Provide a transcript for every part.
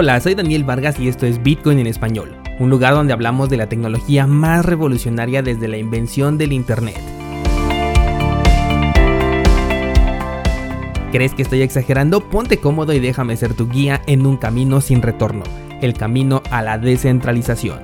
Hola, soy Daniel Vargas y esto es Bitcoin en español, un lugar donde hablamos de la tecnología más revolucionaria desde la invención del Internet. ¿Crees que estoy exagerando? Ponte cómodo y déjame ser tu guía en un camino sin retorno, el camino a la descentralización.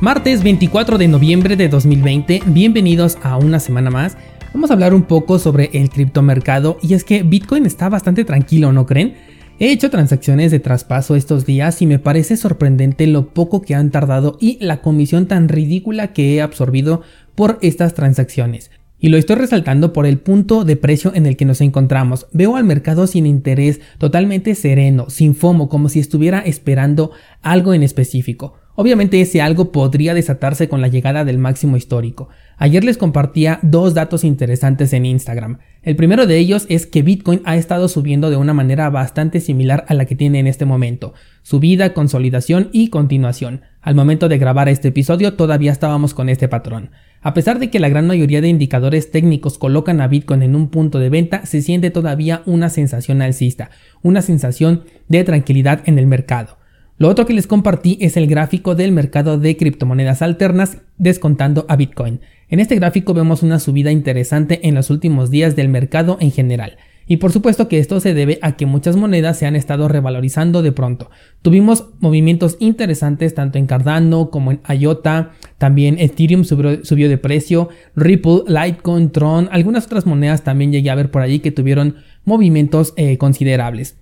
Martes 24 de noviembre de 2020, bienvenidos a una semana más Vamos a hablar un poco sobre el criptomercado y es que Bitcoin está bastante tranquilo, ¿no creen? He hecho transacciones de traspaso estos días y me parece sorprendente lo poco que han tardado y la comisión tan ridícula que he absorbido por estas transacciones. Y lo estoy resaltando por el punto de precio en el que nos encontramos. Veo al mercado sin interés, totalmente sereno, sin fomo, como si estuviera esperando algo en específico. Obviamente ese algo podría desatarse con la llegada del máximo histórico. Ayer les compartía dos datos interesantes en Instagram. El primero de ellos es que Bitcoin ha estado subiendo de una manera bastante similar a la que tiene en este momento. Subida, consolidación y continuación. Al momento de grabar este episodio todavía estábamos con este patrón. A pesar de que la gran mayoría de indicadores técnicos colocan a Bitcoin en un punto de venta, se siente todavía una sensación alcista, una sensación de tranquilidad en el mercado. Lo otro que les compartí es el gráfico del mercado de criptomonedas alternas descontando a Bitcoin. En este gráfico vemos una subida interesante en los últimos días del mercado en general. Y por supuesto que esto se debe a que muchas monedas se han estado revalorizando de pronto. Tuvimos movimientos interesantes tanto en Cardano como en IOTA, también Ethereum subió, de precio, Ripple, Litecoin, Tron, algunas otras monedas también llegué a ver por allí que tuvieron movimientos eh, considerables.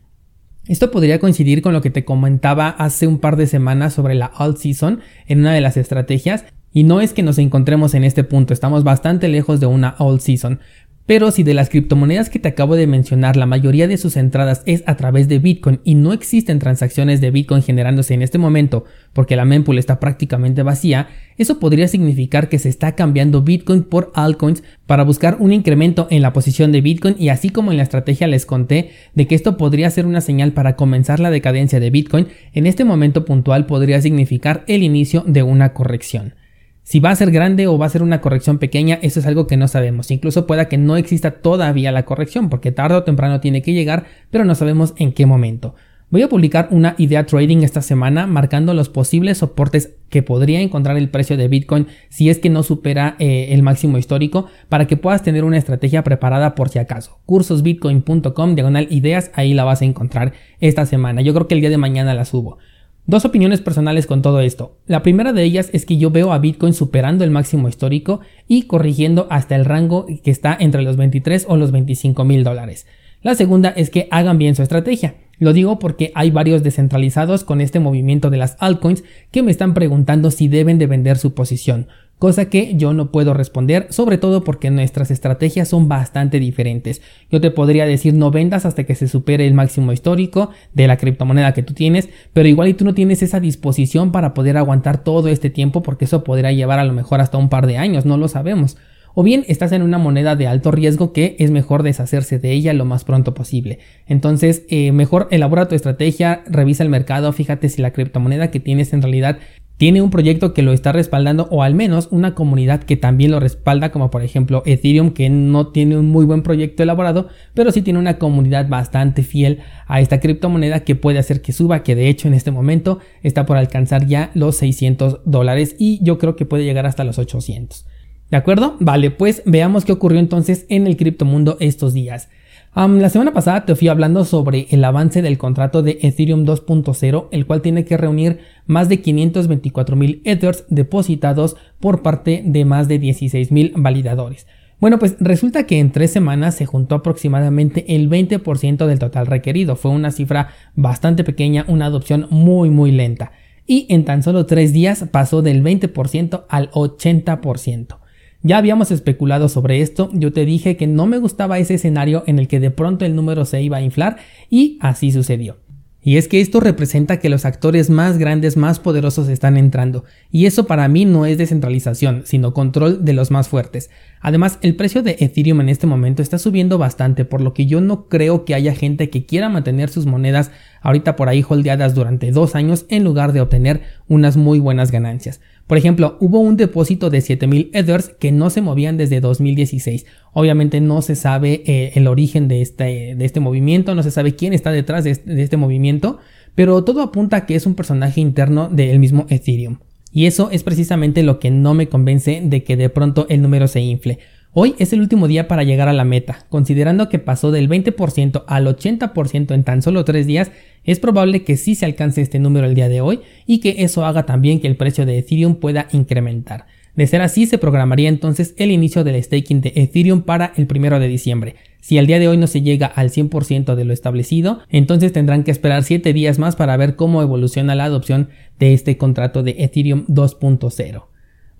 Esto podría coincidir con lo que te comentaba hace un par de semanas sobre la alt season en una de las estrategias. Y no es que nos encontremos en este punto, estamos bastante lejos de una alt season, pero si de las criptomonedas que te acabo de mencionar la mayoría de sus entradas es a través de Bitcoin y no existen transacciones de Bitcoin generándose en este momento porque la mempool está prácticamente vacía, eso podría significar que se está cambiando Bitcoin por altcoins para buscar un incremento en la posición de Bitcoin y así como en la estrategia les conté de que esto podría ser una señal para comenzar la decadencia de Bitcoin, en este momento puntual podría significar el inicio de una corrección. Si va a ser grande o va a ser una corrección pequeña, eso es algo que no sabemos. Incluso pueda que no exista todavía la corrección, porque tarde o temprano tiene que llegar, pero no sabemos en qué momento. Voy a publicar una idea trading esta semana marcando los posibles soportes que podría encontrar el precio de Bitcoin si es que no supera eh, el máximo histórico para que puedas tener una estrategia preparada por si acaso. Cursosbitcoin.com diagonal ideas, ahí la vas a encontrar esta semana. Yo creo que el día de mañana la subo. Dos opiniones personales con todo esto. La primera de ellas es que yo veo a Bitcoin superando el máximo histórico y corrigiendo hasta el rango que está entre los 23 o los 25 mil dólares. La segunda es que hagan bien su estrategia. Lo digo porque hay varios descentralizados con este movimiento de las altcoins que me están preguntando si deben de vender su posición cosa que yo no puedo responder, sobre todo porque nuestras estrategias son bastante diferentes. Yo te podría decir no vendas hasta que se supere el máximo histórico de la criptomoneda que tú tienes, pero igual y tú no tienes esa disposición para poder aguantar todo este tiempo porque eso podría llevar a lo mejor hasta un par de años, no lo sabemos o bien estás en una moneda de alto riesgo que es mejor deshacerse de ella lo más pronto posible. Entonces, eh, mejor elabora tu estrategia, revisa el mercado, fíjate si la criptomoneda que tienes en realidad tiene un proyecto que lo está respaldando o al menos una comunidad que también lo respalda, como por ejemplo Ethereum, que no tiene un muy buen proyecto elaborado, pero sí tiene una comunidad bastante fiel a esta criptomoneda que puede hacer que suba, que de hecho en este momento está por alcanzar ya los 600 dólares y yo creo que puede llegar hasta los 800. ¿De acuerdo? Vale, pues veamos qué ocurrió entonces en el criptomundo estos días la semana pasada te fui hablando sobre el avance del contrato de Ethereum 2.0, el cual tiene que reunir más de 524 mil Ethers depositados por parte de más de 16 mil validadores. Bueno, pues resulta que en tres semanas se juntó aproximadamente el 20% del total requerido. Fue una cifra bastante pequeña, una adopción muy muy lenta. Y en tan solo tres días pasó del 20% al 80%. Ya habíamos especulado sobre esto, yo te dije que no me gustaba ese escenario en el que de pronto el número se iba a inflar y así sucedió. Y es que esto representa que los actores más grandes, más poderosos están entrando, y eso para mí no es descentralización, sino control de los más fuertes. Además, el precio de Ethereum en este momento está subiendo bastante, por lo que yo no creo que haya gente que quiera mantener sus monedas ahorita por ahí holdeadas durante dos años en lugar de obtener unas muy buenas ganancias. Por ejemplo, hubo un depósito de 7000 Ethers que no se movían desde 2016. Obviamente no se sabe eh, el origen de este, de este movimiento, no se sabe quién está detrás de este, de este movimiento, pero todo apunta a que es un personaje interno del mismo Ethereum. Y eso es precisamente lo que no me convence de que de pronto el número se infle. Hoy es el último día para llegar a la meta. Considerando que pasó del 20% al 80% en tan solo 3 días, es probable que sí se alcance este número el día de hoy y que eso haga también que el precio de Ethereum pueda incrementar. De ser así, se programaría entonces el inicio del staking de Ethereum para el 1 de diciembre. Si al día de hoy no se llega al 100% de lo establecido, entonces tendrán que esperar 7 días más para ver cómo evoluciona la adopción de este contrato de Ethereum 2.0.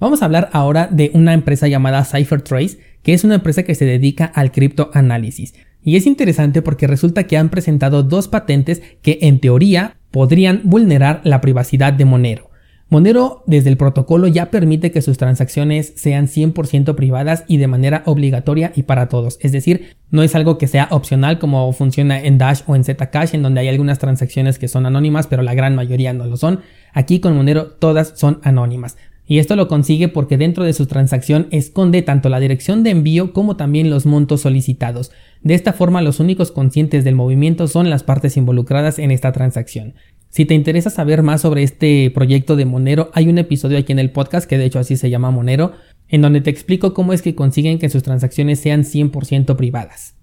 Vamos a hablar ahora de una empresa llamada CypherTrace, que es una empresa que se dedica al criptoanálisis. Y es interesante porque resulta que han presentado dos patentes que en teoría podrían vulnerar la privacidad de Monero. Monero desde el protocolo ya permite que sus transacciones sean 100% privadas y de manera obligatoria y para todos. Es decir, no es algo que sea opcional como funciona en Dash o en Zcash en donde hay algunas transacciones que son anónimas pero la gran mayoría no lo son. Aquí con Monero todas son anónimas. Y esto lo consigue porque dentro de su transacción esconde tanto la dirección de envío como también los montos solicitados. De esta forma los únicos conscientes del movimiento son las partes involucradas en esta transacción. Si te interesa saber más sobre este proyecto de Monero, hay un episodio aquí en el podcast que de hecho así se llama Monero, en donde te explico cómo es que consiguen que sus transacciones sean 100% privadas.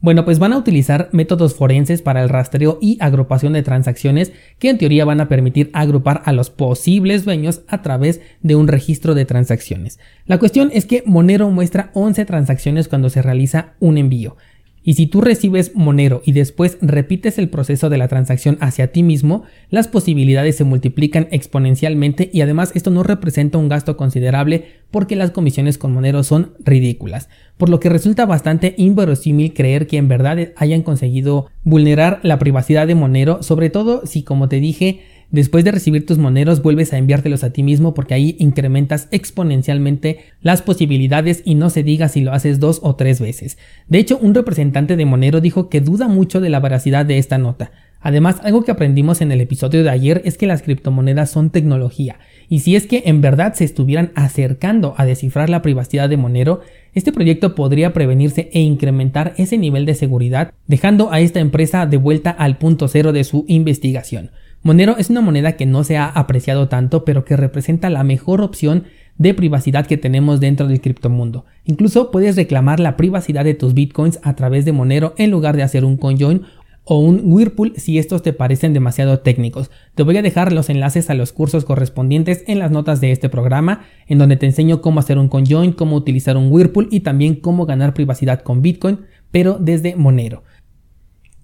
Bueno, pues van a utilizar métodos forenses para el rastreo y agrupación de transacciones que en teoría van a permitir agrupar a los posibles dueños a través de un registro de transacciones. La cuestión es que Monero muestra 11 transacciones cuando se realiza un envío. Y si tú recibes Monero y después repites el proceso de la transacción hacia ti mismo, las posibilidades se multiplican exponencialmente y además esto no representa un gasto considerable porque las comisiones con Monero son ridículas, por lo que resulta bastante inverosímil creer que en verdad hayan conseguido vulnerar la privacidad de Monero, sobre todo si como te dije Después de recibir tus moneros vuelves a enviártelos a ti mismo porque ahí incrementas exponencialmente las posibilidades y no se diga si lo haces dos o tres veces. De hecho, un representante de Monero dijo que duda mucho de la veracidad de esta nota. Además, algo que aprendimos en el episodio de ayer es que las criptomonedas son tecnología, y si es que en verdad se estuvieran acercando a descifrar la privacidad de Monero, este proyecto podría prevenirse e incrementar ese nivel de seguridad, dejando a esta empresa de vuelta al punto cero de su investigación. Monero es una moneda que no se ha apreciado tanto, pero que representa la mejor opción de privacidad que tenemos dentro del criptomundo. Incluso puedes reclamar la privacidad de tus bitcoins a través de Monero en lugar de hacer un conjoin o un Whirlpool si estos te parecen demasiado técnicos. Te voy a dejar los enlaces a los cursos correspondientes en las notas de este programa, en donde te enseño cómo hacer un conjoin, cómo utilizar un Whirlpool y también cómo ganar privacidad con Bitcoin, pero desde Monero.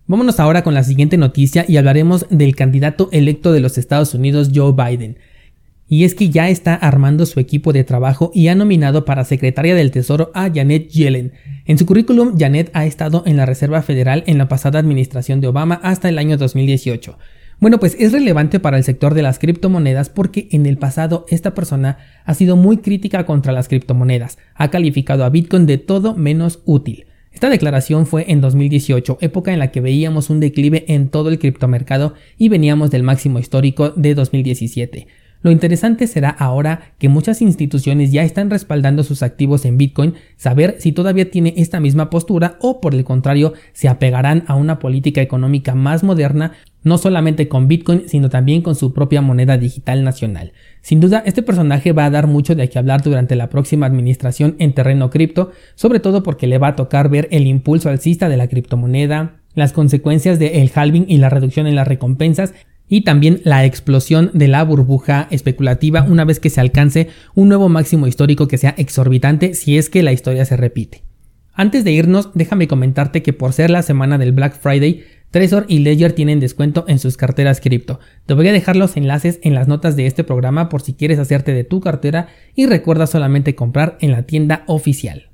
Vámonos ahora con la siguiente noticia y hablaremos del candidato electo de los Estados Unidos Joe Biden. Y es que ya está armando su equipo de trabajo y ha nominado para secretaria del Tesoro a Janet Yellen. En su currículum, Janet ha estado en la Reserva Federal en la pasada administración de Obama hasta el año 2018. Bueno, pues es relevante para el sector de las criptomonedas porque en el pasado esta persona ha sido muy crítica contra las criptomonedas, ha calificado a Bitcoin de todo menos útil. Esta declaración fue en 2018, época en la que veíamos un declive en todo el criptomercado y veníamos del máximo histórico de 2017. Lo interesante será ahora que muchas instituciones ya están respaldando sus activos en Bitcoin, saber si todavía tiene esta misma postura o por el contrario se apegarán a una política económica más moderna, no solamente con Bitcoin, sino también con su propia moneda digital nacional. Sin duda, este personaje va a dar mucho de qué hablar durante la próxima administración en terreno cripto, sobre todo porque le va a tocar ver el impulso alcista de la criptomoneda, las consecuencias del halving y la reducción en las recompensas, y también la explosión de la burbuja especulativa una vez que se alcance un nuevo máximo histórico que sea exorbitante si es que la historia se repite. Antes de irnos, déjame comentarte que por ser la semana del Black Friday, Trezor y Ledger tienen descuento en sus carteras cripto. Te voy a dejar los enlaces en las notas de este programa por si quieres hacerte de tu cartera y recuerda solamente comprar en la tienda oficial.